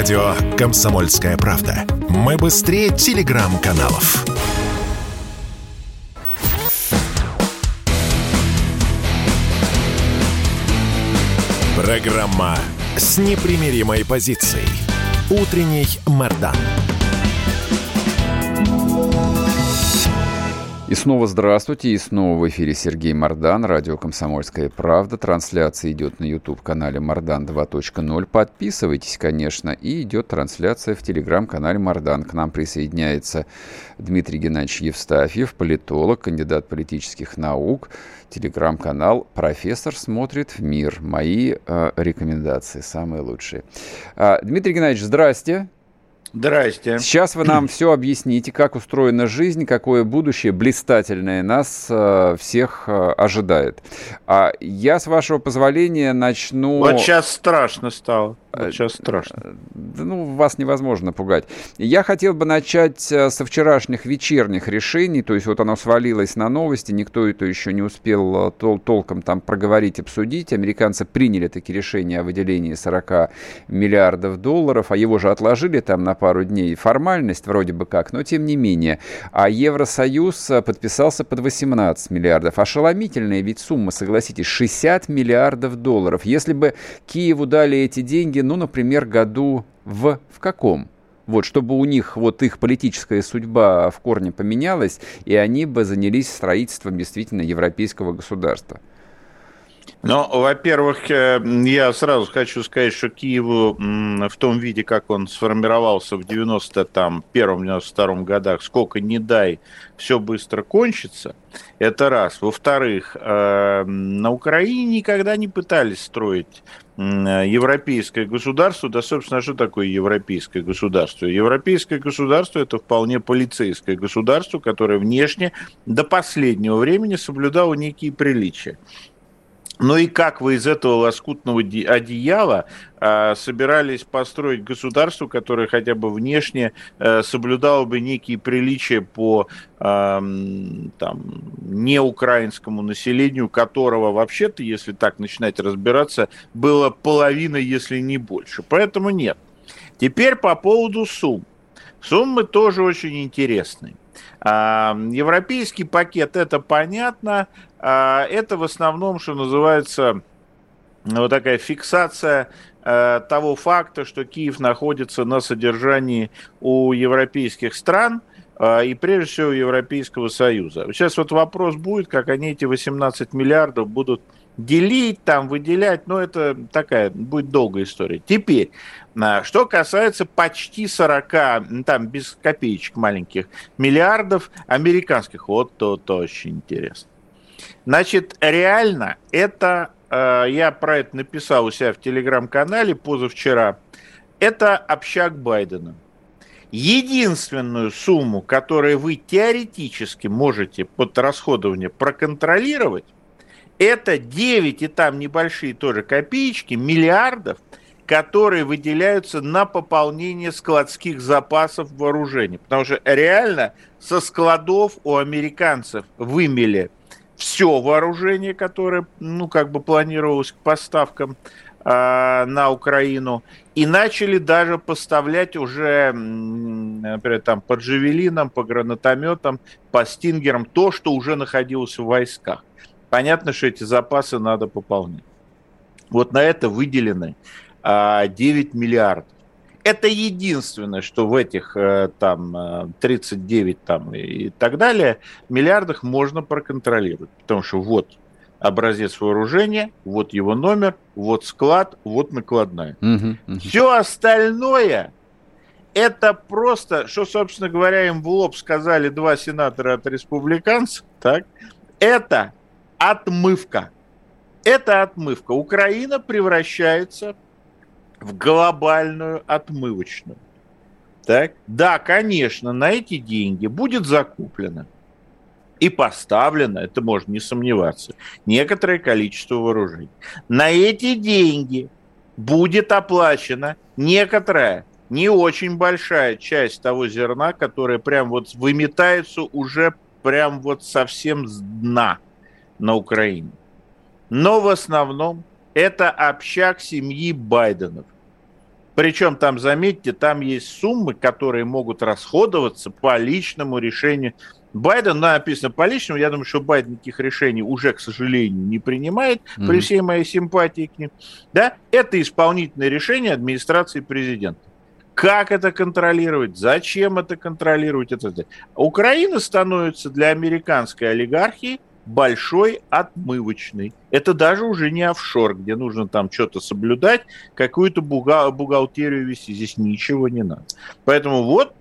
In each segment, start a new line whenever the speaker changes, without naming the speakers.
Радио «Комсомольская правда». Мы быстрее телеграм-каналов. Программа с непримиримой позицией. Утренний Мордан.
И снова здравствуйте, и снова в эфире Сергей Мордан, радио «Комсомольская правда». Трансляция идет на YouTube-канале «Мордан 2.0». Подписывайтесь, конечно, и идет трансляция в телеграм-канале «Мордан». К нам присоединяется Дмитрий Геннадьевич Евстафьев, политолог, кандидат политических наук. Телеграм-канал «Профессор смотрит в мир». Мои э, рекомендации самые лучшие. А, Дмитрий Геннадьевич, здрасте.
Здрасте.
Сейчас вы нам все объясните, как устроена жизнь, какое будущее блистательное нас э, всех э, ожидает. А я, с вашего позволения, начну...
Вот сейчас страшно стало. Вот сейчас страшно. Э,
ну, вас невозможно пугать. Я хотел бы начать э, со вчерашних вечерних решений, то есть вот оно свалилось на новости, никто это еще не успел э, тол толком там проговорить, обсудить. Американцы приняли такие решения о выделении 40 миллиардов долларов, а его же отложили там на пару дней. Формальность вроде бы как, но тем не менее. А Евросоюз подписался под 18 миллиардов. Ошеломительная ведь сумма, согласитесь, 60 миллиардов долларов. Если бы Киеву дали эти деньги, ну, например, году в, в каком? Вот, чтобы у них вот их политическая судьба в корне поменялась, и они бы занялись строительством действительно европейского государства.
Ну, во-первых, э, я сразу хочу сказать, что Киеву в том виде, как он сформировался в 91-92 годах, сколько не дай, все быстро кончится, это раз. Во-вторых, э, на Украине никогда не пытались строить европейское государство. Да, собственно, что такое европейское государство? Европейское государство – это вполне полицейское государство, которое внешне до последнего времени соблюдало некие приличия. Ну и как вы из этого лоскутного одеяла э, собирались построить государство, которое хотя бы внешне э, соблюдало бы некие приличия по э, там, неукраинскому населению, которого вообще-то, если так начинать разбираться, было половина, если не больше. Поэтому нет. Теперь по поводу сумм. Суммы тоже очень интересные. Европейский пакет, это понятно, а, это в основном, что называется, вот такая фиксация э, того факта, что Киев находится на содержании у европейских стран а, и прежде всего Европейского Союза. Сейчас вот вопрос будет, как они эти 18 миллиардов будут делить, там, выделять, но это такая будет долгая история. Теперь, а, что касается почти 40, там, без копеечек маленьких, миллиардов американских, вот то, то очень интересно. Значит, реально это, э, я про это написал у себя в телеграм-канале позавчера, это общак Байдена. Единственную сумму, которую вы теоретически можете под расходование проконтролировать, это 9 и там небольшие тоже копеечки, миллиардов, которые выделяются на пополнение складских запасов вооружений. Потому что реально со складов у американцев вымели все вооружение, которое, ну, как бы планировалось к поставкам э, на Украину, и начали даже поставлять уже, например, там, по джавелинам, по гранатометам, по стингерам, то, что уже находилось в войсках. Понятно, что эти запасы надо пополнять. Вот на это выделены э, а, 9 миллиардов. Это единственное, что в этих э, там 39 э, там, и так далее миллиардах можно проконтролировать. Потому что вот образец вооружения, вот его номер, вот склад, вот накладная. Угу, угу. Все остальное это просто, что, собственно говоря, им в лоб сказали два сенатора от республиканцев, так, это отмывка. Это отмывка. Украина превращается в глобальную отмывочную. Так? Да, конечно, на эти деньги будет закуплено и поставлено, это можно не сомневаться, некоторое количество вооружений. На эти деньги будет оплачена некоторая, не очень большая часть того зерна, которое прям вот выметается уже прям вот совсем с дна на Украине. Но в основном это общак семьи Байденов. Причем там, заметьте, там есть суммы, которые могут расходоваться по личному решению. Байден, написано по личному, я думаю, что Байден никаких решений уже, к сожалению, не принимает, mm-hmm. при всей моей симпатии к ним. Да? Это исполнительное решение администрации президента. Как это контролировать? Зачем это контролировать? Это... Украина становится для американской олигархии большой отмывочный. Это даже уже не офшор, где нужно там что-то соблюдать, какую-то буга- бухгалтерию вести. Здесь ничего не надо. Поэтому вот,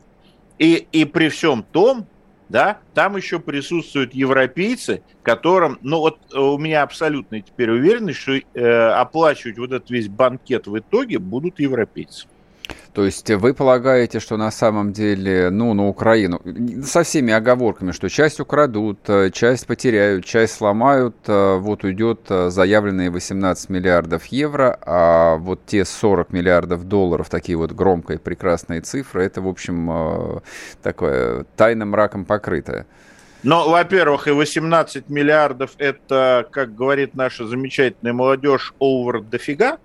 и, и при всем том, да, там еще присутствуют европейцы, которым, ну вот у меня абсолютно теперь уверенность, что э, оплачивать вот этот весь банкет в итоге будут европейцы.
То есть вы полагаете, что на самом деле, ну, на Украину, со всеми оговорками, что часть украдут, э, часть потеряют, часть сломают, э, вот уйдет э, заявленные 18 миллиардов евро, а вот те 40 миллиардов долларов, такие вот громкие, прекрасные цифры, это, в общем, такое тайным мраком покрытое.
Но, во-первых, и 18 миллиардов это, как говорит наша замечательная молодежь, over дофига,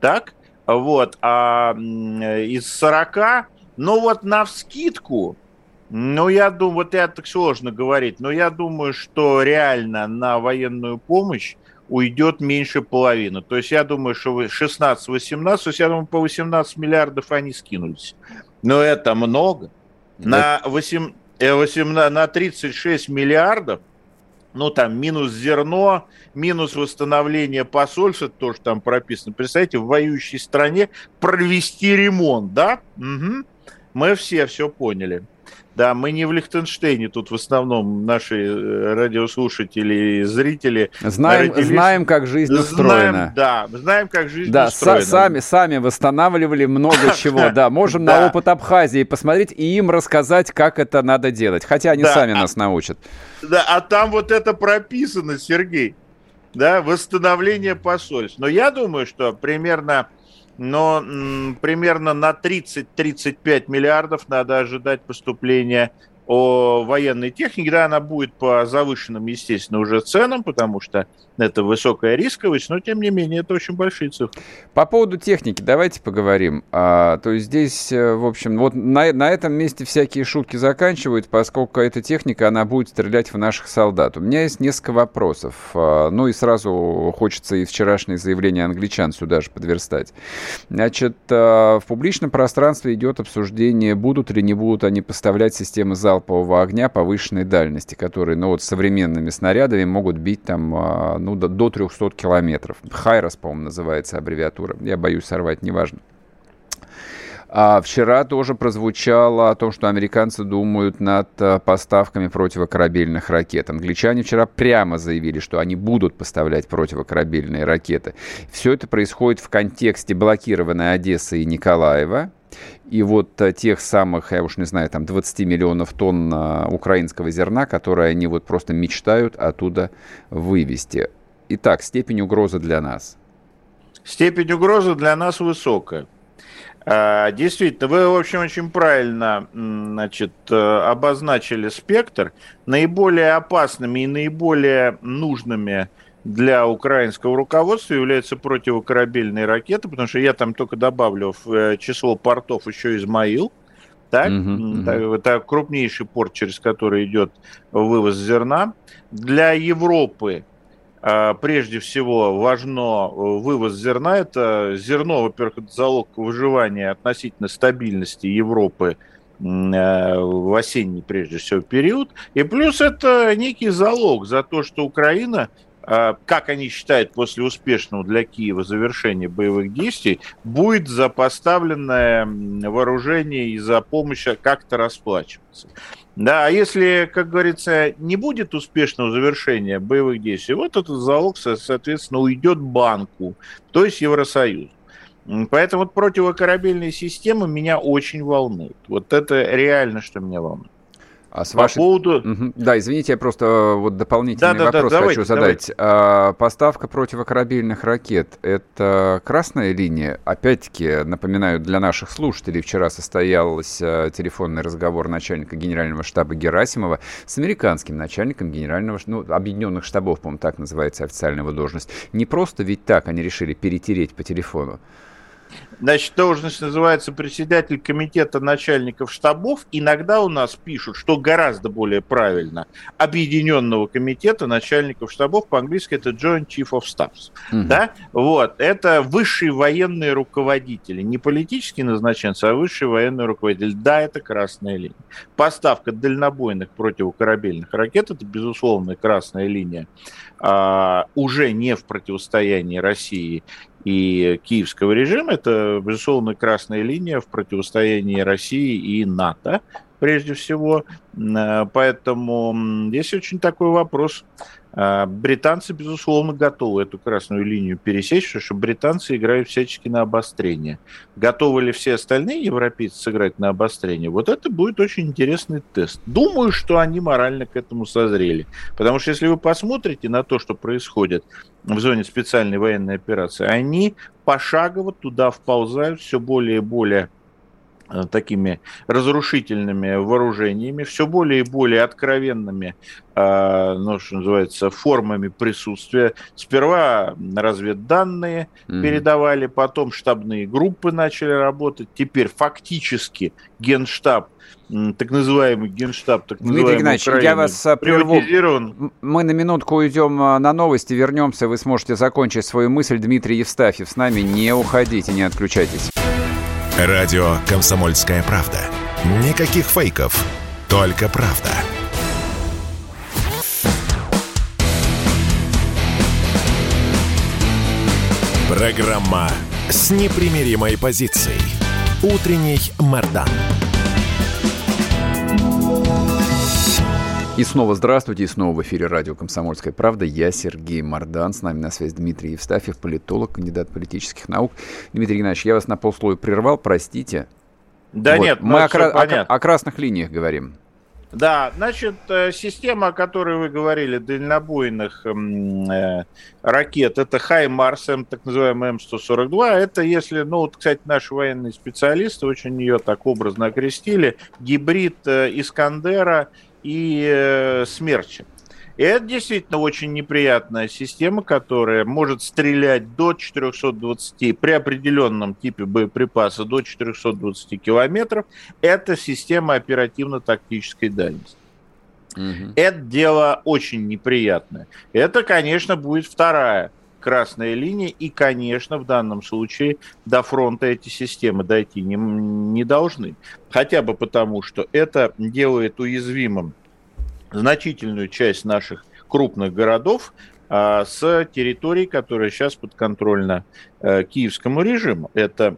так? Вот, а из 40, ну вот на вскидку, ну я думаю, вот это так сложно говорить, но я думаю, что реально на военную помощь уйдет меньше половины. То есть я думаю, что 16-18, то есть я думаю, по 18 миллиардов они скинулись. Но это много. На, 8, 18, э, на 36 миллиардов ну, там, минус зерно, минус восстановление посольства, тоже там прописано. Представьте, в воюющей стране провести ремонт, да? Угу. Мы все все поняли. Да, мы не в Лихтенштейне, тут в основном наши э, радиослушатели и зрители.
Знаем, родились... знаем как жизнь устроена.
Знаем, да, знаем, как жизнь да, устроена.
Да, сами, сами восстанавливали много чего, да. Можем на опыт Абхазии посмотреть и им рассказать, как это надо делать. Хотя они сами а нас научат.
Да, а там вот это прописано, Сергей. Да, восстановление посольств. Но я думаю, что примерно но примерно на 30-35 миллиардов надо ожидать поступления о военной технике, да, она будет по завышенным, естественно, уже ценам, потому что это высокая рисковость, но тем не менее это очень большие цифры.
По поводу техники давайте поговорим. А, то есть здесь, э, в общем, вот на, на этом месте всякие шутки заканчивают, поскольку эта техника, она будет стрелять в наших солдат. У меня есть несколько вопросов. А, ну и сразу хочется и вчерашнее заявление англичан сюда же подверстать. Значит, а, в публичном пространстве идет обсуждение, будут или не будут они поставлять системы залпового огня повышенной дальности, которые, ну вот, современными снарядами могут бить там а, ну, до, до 300 километров. Хайрос, по-моему, называется аббревиатура. Я боюсь сорвать, неважно. А вчера тоже прозвучало о том, что американцы думают над э, поставками противокорабельных ракет. Англичане вчера прямо заявили, что они будут поставлять противокорабельные ракеты. Все это происходит в контексте блокированной Одессы и Николаева. И вот э, тех самых, я уж не знаю, там 20 миллионов тонн э, украинского зерна, которые они вот просто мечтают оттуда вывести. Итак, степень угрозы для нас.
Степень угрозы для нас высокая. А, действительно, вы, в общем, очень правильно значит, э, обозначили спектр. Наиболее опасными и наиболее нужными для украинского руководства являются противокорабельные ракеты, потому что я там только добавлю в э, число портов еще Измаил. Так? Uh-huh, uh-huh. Это крупнейший порт, через который идет вывоз зерна. Для Европы а, прежде всего важно э, вывоз зерна. Это зерно, во-первых, это залог выживания относительно стабильности Европы э, в осенний, прежде всего, период. И плюс это некий залог за то, что Украина как они считают, после успешного для Киева завершения боевых действий, будет за поставленное вооружение и за помощь как-то расплачиваться. Да, а если, как говорится, не будет успешного завершения боевых действий, вот этот залог, соответственно, уйдет банку, то есть Евросоюз. Поэтому противокорабельные системы меня очень волнуют. Вот это реально, что меня волнует.
А с По вашей... поводу... Угу. Да, извините, я просто э, вот дополнительный да, вопрос да, да, хочу давайте, задать. Давайте. А, поставка противокорабельных ракет – это красная линия? Опять-таки, напоминаю, для наших слушателей вчера состоялся телефонный разговор начальника генерального штаба Герасимова с американским начальником генерального, ну, объединенных штабов, по-моему, так называется официальная его должность. Не просто ведь так они решили перетереть по телефону.
Значит, должность называется председатель комитета начальников штабов. Иногда у нас пишут, что гораздо более правильно, объединенного комитета начальников штабов. По-английски это Joint Chief of Staffs. Угу. Да? Вот. Это высшие военные руководители. Не политические назначенцы, а высшие военные руководители. Да, это красная линия. Поставка дальнобойных противокорабельных ракет – это, безусловно, красная линия. А, уже не в противостоянии России и киевского режима. Это, безусловно, красная линия в противостоянии России и НАТО, прежде всего. Э, поэтому здесь очень такой вопрос. Э, британцы, безусловно, готовы эту красную линию пересечь, потому что британцы играют всячески на обострение. Готовы ли все остальные европейцы сыграть на обострение? Вот это будет очень интересный тест. Думаю, что они морально к этому созрели. Потому что если вы посмотрите на то, что происходит в зоне специальной военной операции, они пошагово туда вползают все более и более такими разрушительными вооружениями, все более и более откровенными, э, ну, что называется, формами присутствия. Сперва разведданные mm-hmm. передавали, потом штабные группы начали работать, теперь фактически генштаб так называемый генштаб, так
Дмитрий Геннадьевич, Украины, я вас э, прерву. Мы на минутку уйдем на новости, вернемся, вы сможете закончить свою мысль. Дмитрий Евстафьев с нами, не уходите, не отключайтесь.
Радио «Комсомольская правда». Никаких фейков, только правда. Программа с непримиримой позицией. Утренний Мордан.
И снова здравствуйте, и снова в эфире радио «Комсомольская правда». Я Сергей Мордан, с нами на связи Дмитрий Евстафьев, политолог, кандидат политических наук. Дмитрий Геннадьевич, я вас на полслоя прервал, простите.
Да вот. нет,
мы ну, о, кра- о, о красных линиях говорим.
Да, значит, э, система, о которой вы говорили, дальнобойных э, ракет, это Хаймарс, М, так называемый М142. Это если, ну вот, кстати, наши военные специалисты очень ее так образно окрестили, гибрид э, Искандера и э, смерча. И это действительно очень неприятная система, которая может стрелять до 420, при определенном типе боеприпаса до 420 километров. Это система оперативно-тактической дальности. Угу. Это дело очень неприятное. Это, конечно, будет вторая красная линия, и, конечно, в данном случае до фронта эти системы дойти не, не должны. Хотя бы потому, что это делает уязвимым значительную часть наших крупных городов а, с территорий, которые сейчас подконтрольна а, киевскому режиму. Это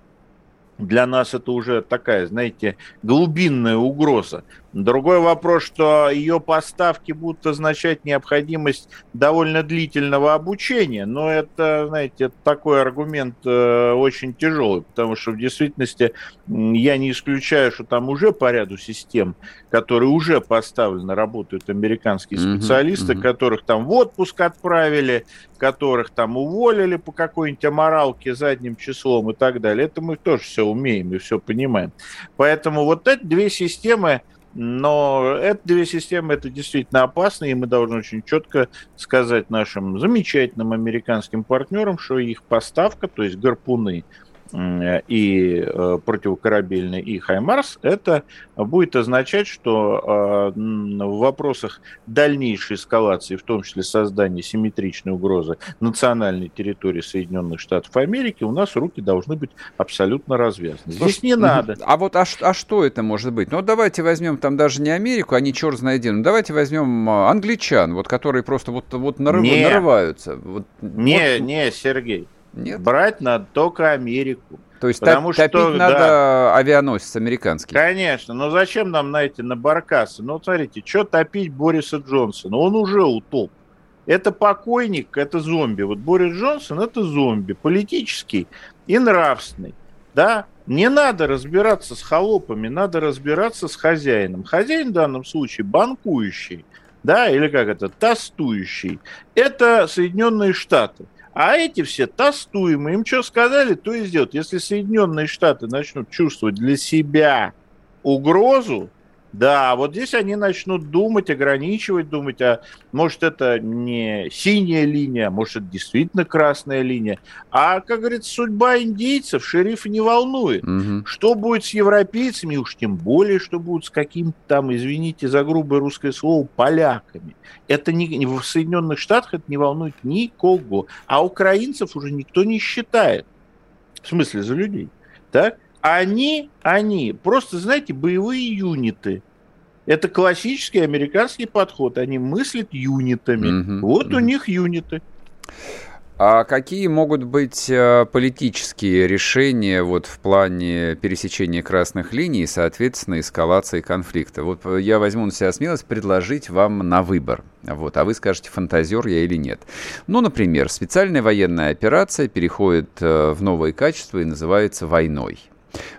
для нас это уже такая, знаете, глубинная угроза. Другой вопрос, что ее поставки будут означать необходимость довольно длительного обучения, но это, знаете, такой аргумент э, очень тяжелый, потому что в действительности я не исключаю, что там уже по ряду систем, которые уже поставлены, работают американские специалисты, mm-hmm. которых там в отпуск отправили, которых там уволили по какой-нибудь аморалке задним числом и так далее. Это мы тоже все умеем и все понимаем. Поэтому вот эти две системы, но эти две системы это действительно опасно, и мы должны очень четко сказать нашим замечательным американским партнерам, что их поставка, то есть гарпуны, и э, противокорабельный, и Хаймарс, это будет означать, что э, в вопросах дальнейшей эскалации, в том числе создания симметричной угрозы национальной территории Соединенных Штатов Америки, у нас руки должны быть абсолютно развязаны. Здесь не надо.
А вот а, а что это может быть? Ну, давайте возьмем там даже не Америку, они черт знает где, ну, давайте возьмем а, англичан, вот которые просто вот, вот нарыв, не, нарываются. Вот,
не, вот... не, Сергей. Нет? Брать надо только Америку.
То есть Потому топ- что, топить надо да, авианосец американский.
Конечно, но зачем нам на эти на баркасы? Ну, смотрите, что топить Бориса Джонсона? Он уже утоп. Это покойник, это зомби. Вот Борис Джонсон это зомби, политический и нравственный. Да, не надо разбираться с холопами, надо разбираться с хозяином. Хозяин в данном случае банкующий, да, или как это, тостующий. Это Соединенные Штаты. А эти все тостуемые. Им что сказали, то и сделают. Если Соединенные Штаты начнут чувствовать для себя угрозу, Да, вот здесь они начнут думать, ограничивать, думать, а может это не синяя линия, может это действительно красная линия. А, как говорится, судьба индейцев шерифа не волнует. Угу. Что будет с европейцами, уж тем более, что будет с каким-то там, извините за грубое русское слово, поляками. Это не, в Соединенных Штатах это не волнует никого. А украинцев уже никто не считает. В смысле, за людей. Так? Они, они просто, знаете, боевые юниты. Это классический американский подход. Они мыслят юнитами. Угу, вот угу. у них юниты.
А какие могут быть э, политические решения вот в плане пересечения красных линий и, соответственно, эскалации конфликта? Вот э, я возьму на себя смелость предложить вам на выбор. Вот, а вы скажете, фантазер я или нет. Ну, например, специальная военная операция переходит э, в новые качества и называется войной.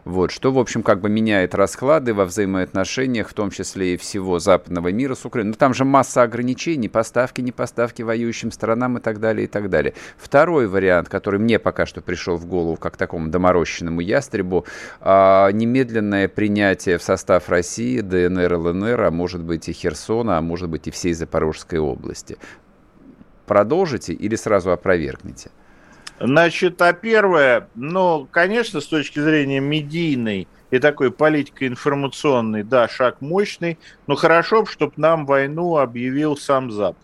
Вот, что, в общем, как бы меняет расклады во взаимоотношениях, в том числе и всего западного мира с Украиной. Но ну, там же масса ограничений, поставки, не поставки воюющим странам и так далее, и так далее. Второй вариант, который мне пока что пришел в голову, как такому доморощенному ястребу, а, немедленное принятие в состав России ДНР, ЛНР, а может быть и Херсона, а может быть и всей Запорожской области. Продолжите или сразу опровергнете?
Значит, а первое, ну, конечно, с точки зрения медийной и такой политикой информационной, да, шаг мощный, но хорошо, чтобы нам войну объявил сам Запад.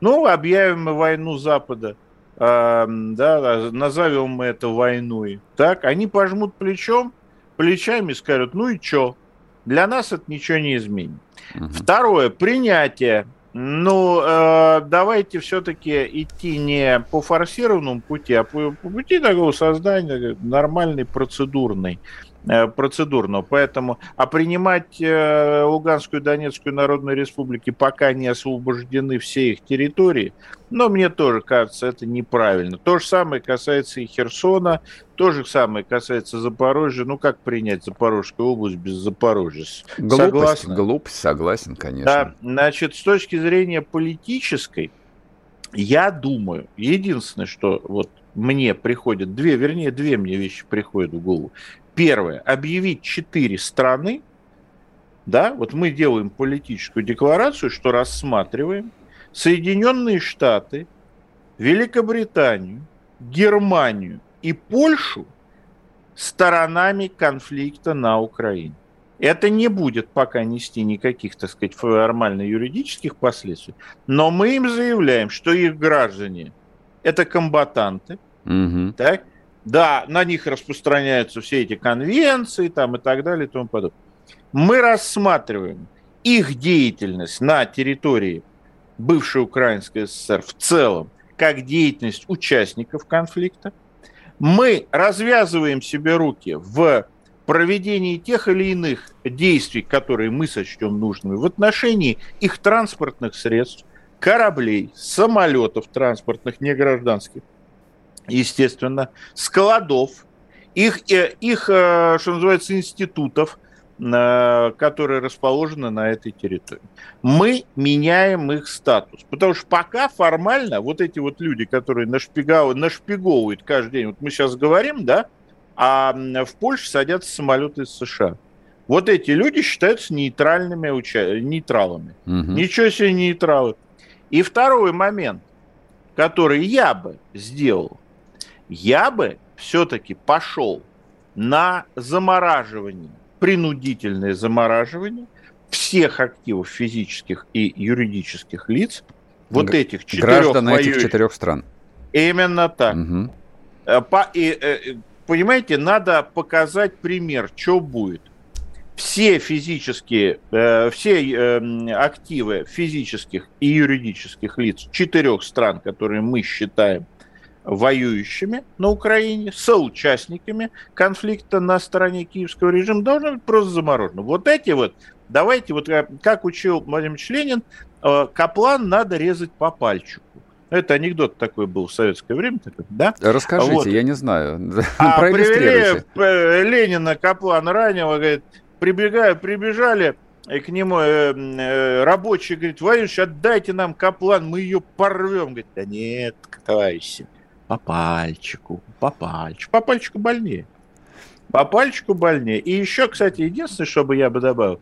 Ну, объявим мы войну Запада, э, да, назовем мы это войной. Так, они пожмут плечом, плечами скажут, ну и что? Для нас это ничего не изменит. Угу. Второе, принятие ну, э, давайте все-таки идти не по форсированному пути, а по, по пути такого создания нормальной процедурной. Э, процедурного. Поэтому, а принимать э, Луганскую и Донецкую Народную Республики пока не освобождены все их территории, но мне тоже кажется, это неправильно. То же самое касается и Херсона, то же самое касается Запорожья. Ну, как принять Запорожскую область без Запорожья?
Глупость, Согласна? глупость, согласен, конечно. Да,
значит, с точки зрения политической, я думаю, единственное, что вот мне приходит, две, вернее, две мне вещи приходят в голову. Первое, объявить четыре страны, да, вот мы делаем политическую декларацию, что рассматриваем Соединенные Штаты, Великобританию, Германию и Польшу сторонами конфликта на Украине. Это не будет пока нести никаких, так сказать, формально-юридических последствий, но мы им заявляем, что их граждане – это комбатанты, угу. так, да, на них распространяются все эти конвенции там, и так далее и тому подобное. Мы рассматриваем их деятельность на территории бывшей Украинской ССР в целом как деятельность участников конфликта. Мы развязываем себе руки в проведении тех или иных действий, которые мы сочтем нужными в отношении их транспортных средств, кораблей, самолетов транспортных, не гражданских, естественно, складов, их, э, их, э, что называется, институтов, э, которые расположены на этой территории. Мы меняем их статус. Потому что пока формально вот эти вот люди, которые нашпиговывают, нашпиговывают каждый день, вот мы сейчас говорим, да, а в Польше садятся самолеты из США. Вот эти люди считаются нейтральными уча... нейтралами. Угу. Ничего себе нейтралы. И второй момент, который я бы сделал, я бы все-таки пошел на замораживание, принудительное замораживание всех активов физических и юридических лиц, вот Г- этих четырех
Граждан воюющих. этих четырех стран.
Именно так. Угу. По, и, э, понимаете, надо показать пример, что будет. Все физические, э, все активы физических и юридических лиц четырех стран, которые мы считаем воюющими на Украине, соучастниками конфликта на стороне киевского режима, должно быть просто заморожено. Вот эти вот, давайте, вот э, как учил Владимир Ильич э, Каплан надо резать по пальчику. Это анекдот такой был в советское время, да?
Расскажите, вот. я не знаю.
А привели э, Ленина, Каплана раннего, говорит, прибегаю, прибежали к нему э, э, рабочий, говорит, Владимирович, отдайте нам Каплан, мы ее порвем. Говорит, да нет, товарищи, по пальчику, по пальчику. По пальчику больнее. По пальчику больнее. И еще, кстати, единственное, что бы я бы добавил.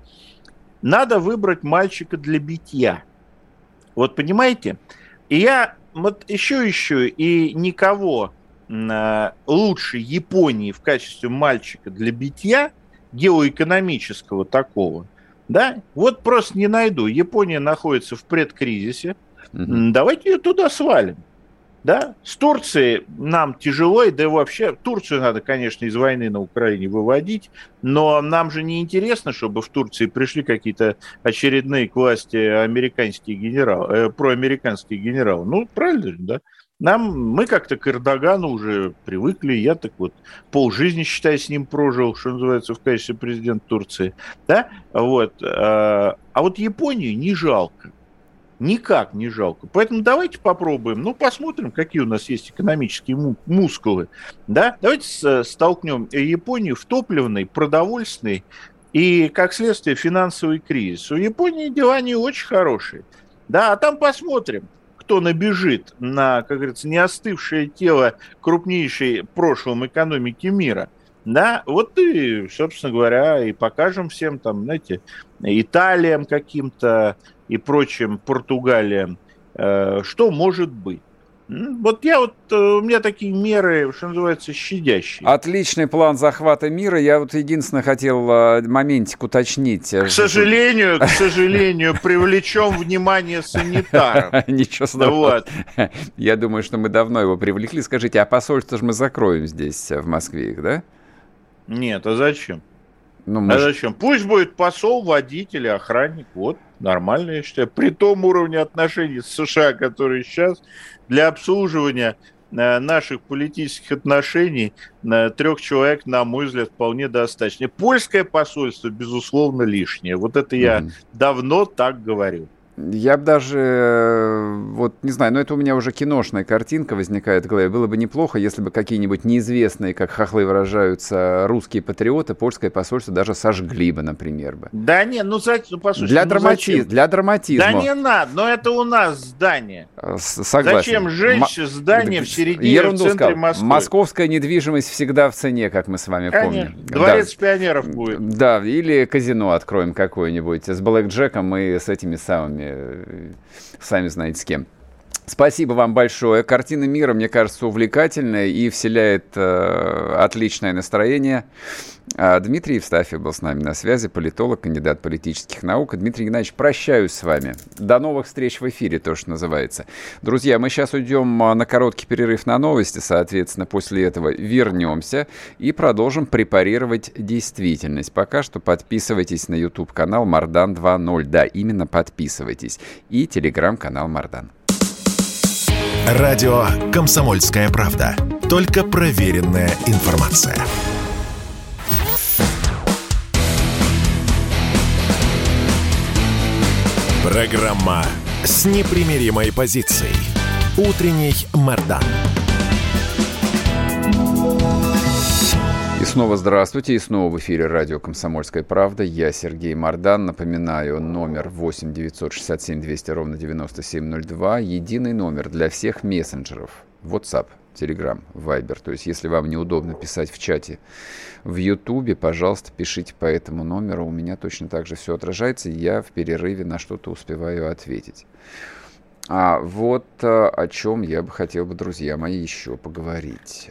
надо выбрать мальчика для битья. Вот понимаете? И я вот еще еще и никого э, лучше Японии в качестве мальчика для битья, геоэкономического такого, да, вот просто не найду. Япония находится в предкризисе, угу. давайте ее туда свалим. Да? С Турцией нам тяжело, да и вообще Турцию надо, конечно, из войны на Украине выводить, но нам же не интересно, чтобы в Турции пришли какие-то очередные к власти американские генералы, э, проамериканские генералы. Ну, правильно да? Нам, мы как-то к Эрдогану уже привыкли, я так вот полжизни, считай, с ним прожил, что называется, в качестве президента Турции, да, вот, а, а вот Японию не жалко, никак не жалко. Поэтому давайте попробуем, ну, посмотрим, какие у нас есть экономические мускулы. Да? Давайте столкнем Японию в топливный, продовольственный и, как следствие, финансовый кризис. У Японии дела не очень хорошие. Да, а там посмотрим, кто набежит на, как говорится, не остывшее тело крупнейшей прошлом экономики мира – да, вот и, собственно говоря, и покажем всем там, знаете, Италиям каким-то, и прочим Португалиям, э, что может быть. Вот я вот, э, у меня такие меры, что называется, щадящие.
Отличный план захвата мира. Я вот единственное хотел э, моментик уточнить.
К сожалению, к сожалению, привлечем внимание санитаров.
Ничего страшного. Я думаю, что мы давно его привлекли. Скажите, а посольство же мы закроем здесь, в Москве, да?
Нет, а зачем? Ну. А зачем? Пусть будет посол, водитель, охранник. Вот, нормально, я считаю. При том уровне отношений с США, который сейчас, для обслуживания э, наших политических отношений на трех человек, на мой взгляд, вполне достаточно. Польское посольство, безусловно, лишнее. Вот это я mm-hmm. давно так говорю.
Я бы даже, э, вот не знаю, но это у меня уже киношная картинка возникает в голове. Было бы неплохо, если бы какие-нибудь неизвестные, как хохлы выражаются, русские патриоты, польское посольство даже сожгли бы, например. Бы.
Да не, ну, за, ну послушай,
для, ну, драмати... для драматизма.
Да не надо, но это у нас здание. Э, согласен. Зачем жечь М- здание в середине, Ерунду в центре сказал.
Москвы? Московская недвижимость всегда в цене, как мы с вами Конечно. помним.
Дворец да. пионеров будет.
Да, или казино откроем какое-нибудь с Блэк Джеком и с этими самыми сами знаете с кем. Спасибо вам большое. Картина мира, мне кажется, увлекательная и вселяет э, отличное настроение. А Дмитрий Евстафьев был с нами на связи, политолог, кандидат политических наук. Дмитрий Геннадьевич, прощаюсь с вами. До новых встреч в эфире, то, что называется. Друзья, мы сейчас уйдем а, на короткий перерыв на новости, соответственно, после этого вернемся и продолжим препарировать действительность. Пока что подписывайтесь на YouTube-канал Мардан 2.0. Да, именно подписывайтесь. И телеграм-канал Мардан.
Радио «Комсомольская правда». Только проверенная информация. Программа с непримиримой позицией. Утренний Мордан.
Снова здравствуйте, и снова в эфире радио «Комсомольская правда». Я Сергей Мордан. Напоминаю, номер 8 967 200 ровно 9702. Единый номер для всех мессенджеров. WhatsApp, Telegram, Viber. То есть, если вам неудобно писать в чате в YouTube, пожалуйста, пишите по этому номеру. У меня точно так же все отражается, я в перерыве на что-то успеваю ответить. А вот э, о чем я бы хотел бы, друзья мои, еще поговорить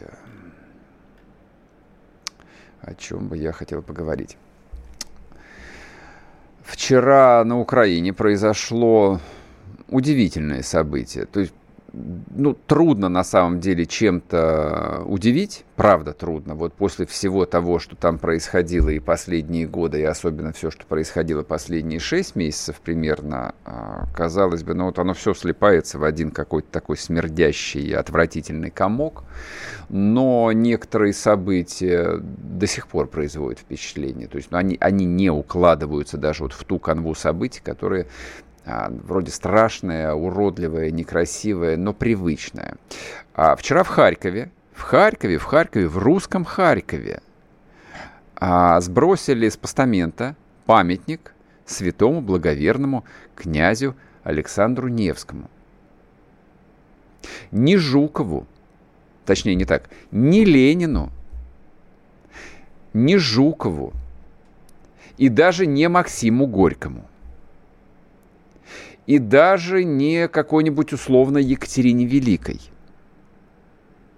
о чем бы я хотел поговорить. Вчера на Украине произошло удивительное событие. То есть ну, трудно на самом деле чем-то удивить, правда трудно. Вот после всего того, что там происходило и последние годы, и особенно все, что происходило последние шесть месяцев примерно, а, казалось бы, ну вот оно все слипается в один какой-то такой смердящий и отвратительный комок. Но некоторые события до сих пор производят впечатление. То есть ну, они, они не укладываются даже вот в ту канву событий, которые вроде страшное, уродливое, некрасивое, но привычное. А вчера в Харькове, в Харькове, в Харькове, в русском Харькове а, сбросили с постамента памятник святому благоверному князю Александру Невскому. Не Жукову, точнее не так, не Ленину, не Жукову, И даже не Максиму Горькому. И даже не какой-нибудь условно Екатерине Великой.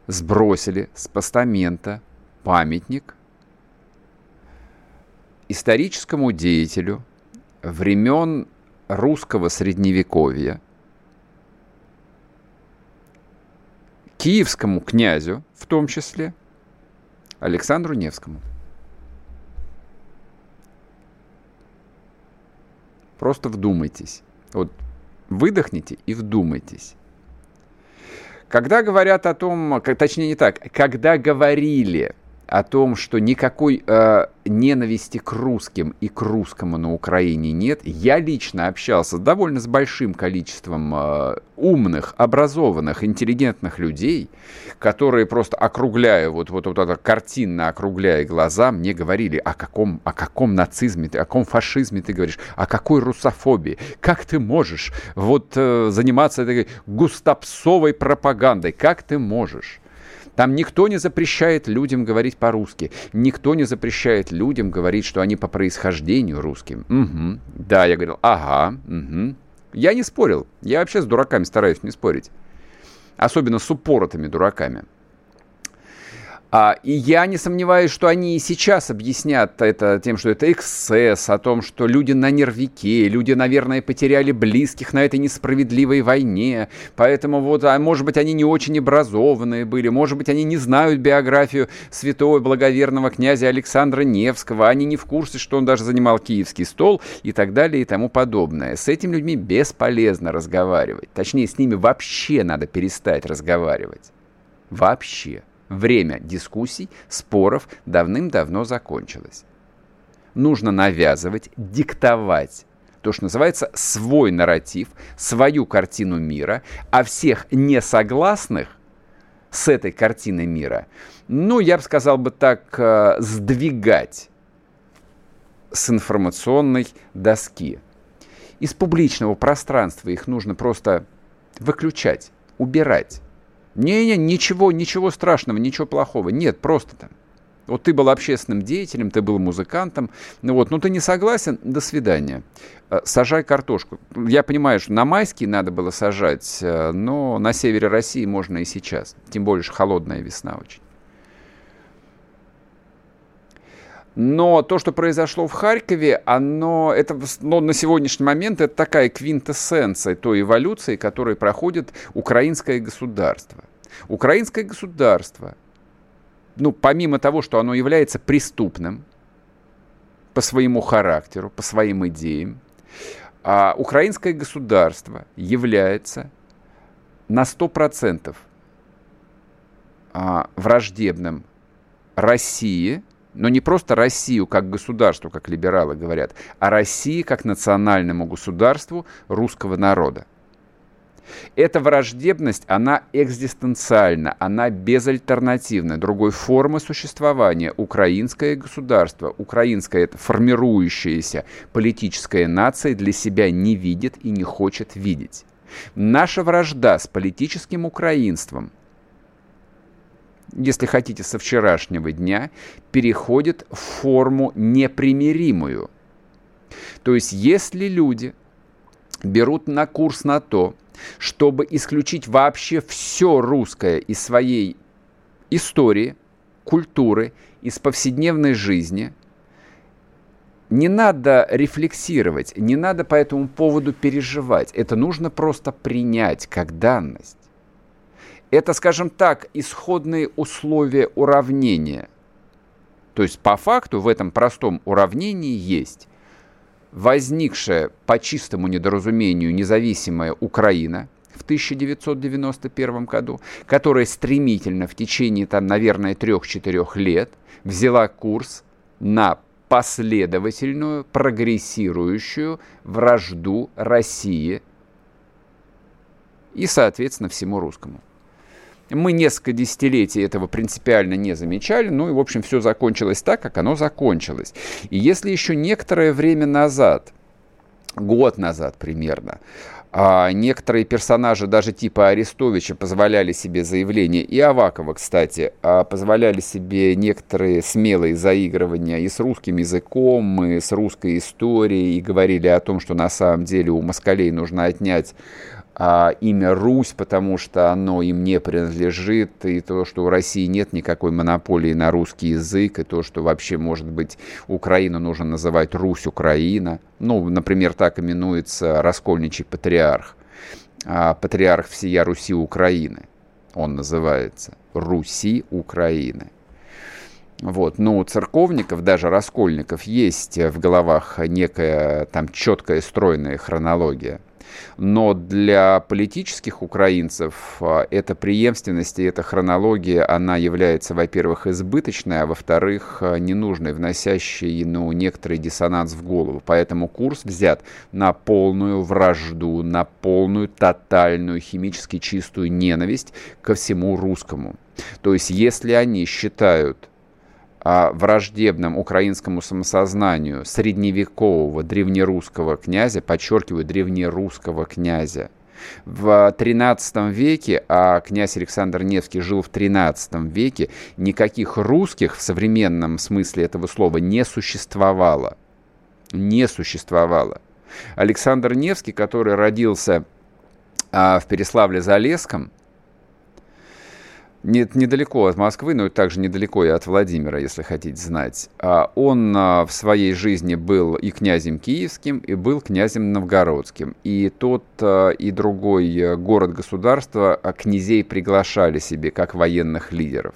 Сбросили с постамента памятник историческому деятелю времен русского средневековья, киевскому князю в том числе, Александру Невскому. Просто вдумайтесь. Вот выдохните и вдумайтесь. Когда говорят о том, точнее не так, когда говорили о том, что никакой э, ненависти к русским и к русскому на Украине нет. Я лично общался довольно с большим количеством э, умных, образованных, интеллигентных людей, которые просто округляя, вот, вот, вот это картинно округляя глаза, мне говорили, о каком, о каком нацизме о каком фашизме ты говоришь, о какой русофобии, как ты можешь вот э, заниматься этой густопсовой пропагандой, как ты можешь? Там никто не запрещает людям говорить по-русски. Никто не запрещает людям говорить, что они по происхождению русским. Угу. Да, я говорил, ага, угу. Я не спорил. Я вообще с дураками стараюсь не спорить. Особенно с упоротыми дураками. А, и я не сомневаюсь, что они и сейчас объяснят это тем, что это эксцесс, о том, что люди на нервике, люди, наверное, потеряли близких на этой несправедливой войне, поэтому вот, а может быть, они не очень образованные были, может быть, они не знают биографию святого благоверного князя Александра Невского, они не в курсе, что он даже занимал киевский стол и так далее и тому подобное. С этими людьми бесполезно разговаривать. Точнее, с ними вообще надо перестать разговаривать. Вообще. Время дискуссий, споров давным-давно закончилось. Нужно навязывать, диктовать то, что называется свой нарратив, свою картину мира, а всех несогласных с этой картиной мира, ну, я бы сказал бы так, э, сдвигать с информационной доски. Из публичного пространства их нужно просто выключать, убирать. Не-не, ничего, ничего страшного, ничего плохого. Нет, просто там. Вот ты был общественным деятелем, ты был музыкантом, ну вот, ну ты не согласен, до свидания. Э, сажай картошку. Я понимаю, что на майский надо было сажать, э, но на севере России можно и сейчас. Тем более, что холодная весна очень. Но то, что произошло в Харькове, оно, это, ну, на сегодняшний момент это такая квинтэссенция той эволюции, которой проходит украинское государство. Украинское государство, ну, помимо того, что оно является преступным по своему характеру, по своим идеям, а украинское государство является на 100% а, враждебным России – но не просто Россию как государство, как либералы говорят, а России как национальному государству русского народа. Эта враждебность, она экзистенциальна, она безальтернативна. Другой формы существования украинское государство, украинская формирующаяся политическая нация для себя не видит и не хочет видеть. Наша вражда с политическим украинством – если хотите, со вчерашнего дня, переходит в форму непримиримую. То есть, если люди берут на курс на то, чтобы исключить вообще все русское из своей истории, культуры, из повседневной жизни, не надо рефлексировать, не надо по этому поводу переживать. Это нужно просто принять как данность. Это, скажем так, исходные условия уравнения. То есть по факту в этом простом уравнении есть возникшая по чистому недоразумению независимая Украина в 1991 году, которая стремительно в течение, там, наверное, трех-четырех лет взяла курс на последовательную, прогрессирующую вражду России и, соответственно, всему русскому. Мы несколько десятилетий этого принципиально не замечали, ну и, в общем, все закончилось так, как оно закончилось. И если еще некоторое время назад, год назад примерно, А некоторые персонажи, даже типа Арестовича, позволяли себе заявления, и Авакова, кстати, а позволяли себе некоторые смелые заигрывания и с русским языком, и с русской историей, и говорили о том, что на самом деле у москалей нужно отнять а, имя Русь, потому что оно им не принадлежит, и то, что у России нет никакой монополии на русский язык, и то, что вообще, может быть, Украину нужно называть Русь-Украина. Ну, например, так именуется Раскольничий патриарх, а, патриарх всея Руси Украины. Он называется Руси Украины. Вот. Но у церковников, даже раскольников, есть в головах некая там четкая стройная хронология – но для политических украинцев а, эта преемственность и эта хронология, она является, во-первых, избыточной, а во-вторых, а, ненужной, вносящей ну, некоторый диссонанс в голову. Поэтому курс взят на полную вражду, на полную тотальную химически чистую ненависть ко всему русскому. То есть, если они считают враждебном украинскому самосознанию средневекового древнерусского князя, подчеркиваю, древнерусского князя. В XIII веке, а князь Александр Невский жил в XIII веке, никаких русских в современном смысле этого слова не существовало. Не существовало. Александр Невский, который родился а, в Переславле-Залесском, нет, недалеко от Москвы, но также недалеко и от Владимира, если хотите знать. А он а, в своей жизни был и князем киевским, и был князем новгородским. И тот а, и другой э, город-государство князей приглашали себе как военных лидеров.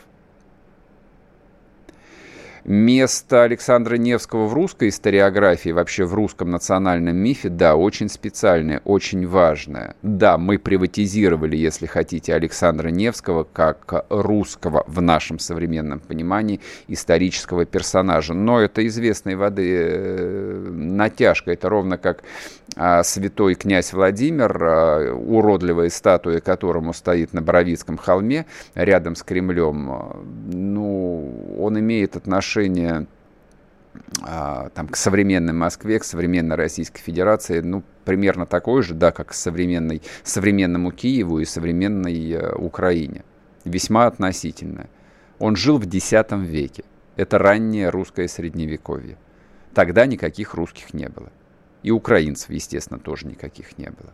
Место Александра Невского в русской историографии, вообще в русском национальном мифе, да, очень специальное, очень важное. Да, мы приватизировали, если хотите, Александра Невского как русского в нашем современном понимании исторического персонажа. Но это известной воды э, натяжка. Это ровно как а, святой князь Владимир, а, уродливая статуя которому стоит на Боровицком холме рядом с Кремлем. Ну, он имеет отношение отношение а, там, к современной Москве, к современной Российской Федерации, ну, примерно такое же, да, как к современной, современному Киеву и современной э, Украине. Весьма относительное. Он жил в X веке. Это раннее русское средневековье. Тогда никаких русских не было. И украинцев, естественно, тоже никаких не было.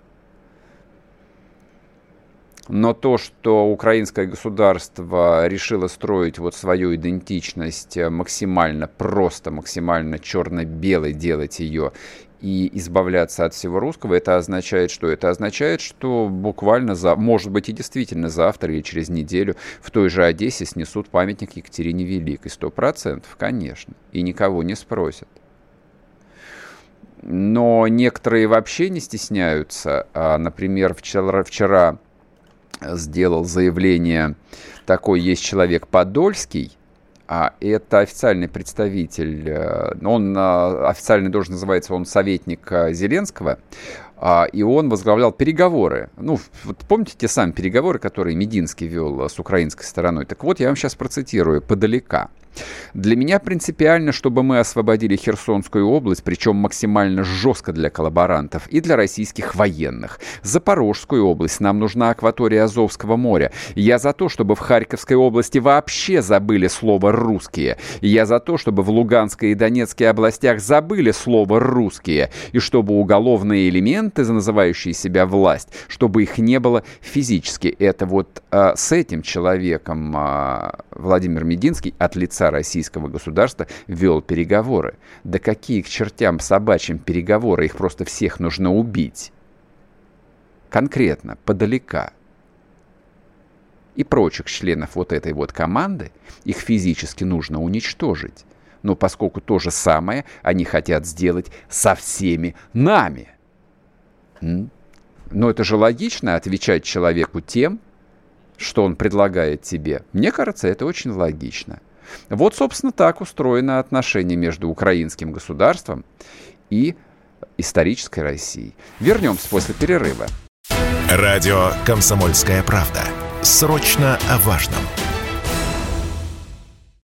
Но то, что украинское государство решило строить вот свою идентичность максимально просто, максимально черно-белой, делать ее и избавляться от всего русского, это означает что? Это означает, что буквально, за, может быть и действительно завтра или через неделю в той же Одессе снесут памятник Екатерине Великой. Сто процентов, конечно. И никого не спросят. Но некоторые вообще не стесняются. А, например, вчера, вчера сделал заявление, такой есть человек Подольский, а это официальный представитель, э, он э, официально должен называется, он советник э, Зеленского, а, и он возглавлял переговоры. Ну, вот помните те самые переговоры, которые Мединский вел с украинской стороной? Так вот, я вам сейчас процитирую подалека. Для меня принципиально, чтобы мы освободили Херсонскую область, причем максимально жестко для коллаборантов и для российских военных. Запорожскую область нам нужна акватория Азовского моря. Я за то, чтобы в Харьковской области вообще забыли слово «русские». Я за то, чтобы в Луганской и Донецкой областях забыли слово «русские». И чтобы уголовные элементы, называющие себя власть, чтобы их не было физически. Это вот а, с этим человеком а, Владимир Мединский от лица лица российского государства вел переговоры. Да какие к чертям собачьим переговоры, их просто всех нужно убить. Конкретно, подалека. И прочих членов вот этой вот команды, их физически нужно уничтожить. Но поскольку то же самое они хотят сделать со всеми нами. Но это же логично отвечать человеку тем, что он предлагает тебе. Мне кажется, это очень логично. Вот, собственно, так устроено отношение между украинским государством и исторической Россией. Вернемся после перерыва.
Радио «Комсомольская правда». Срочно о важном.